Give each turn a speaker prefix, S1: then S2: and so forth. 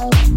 S1: Bye.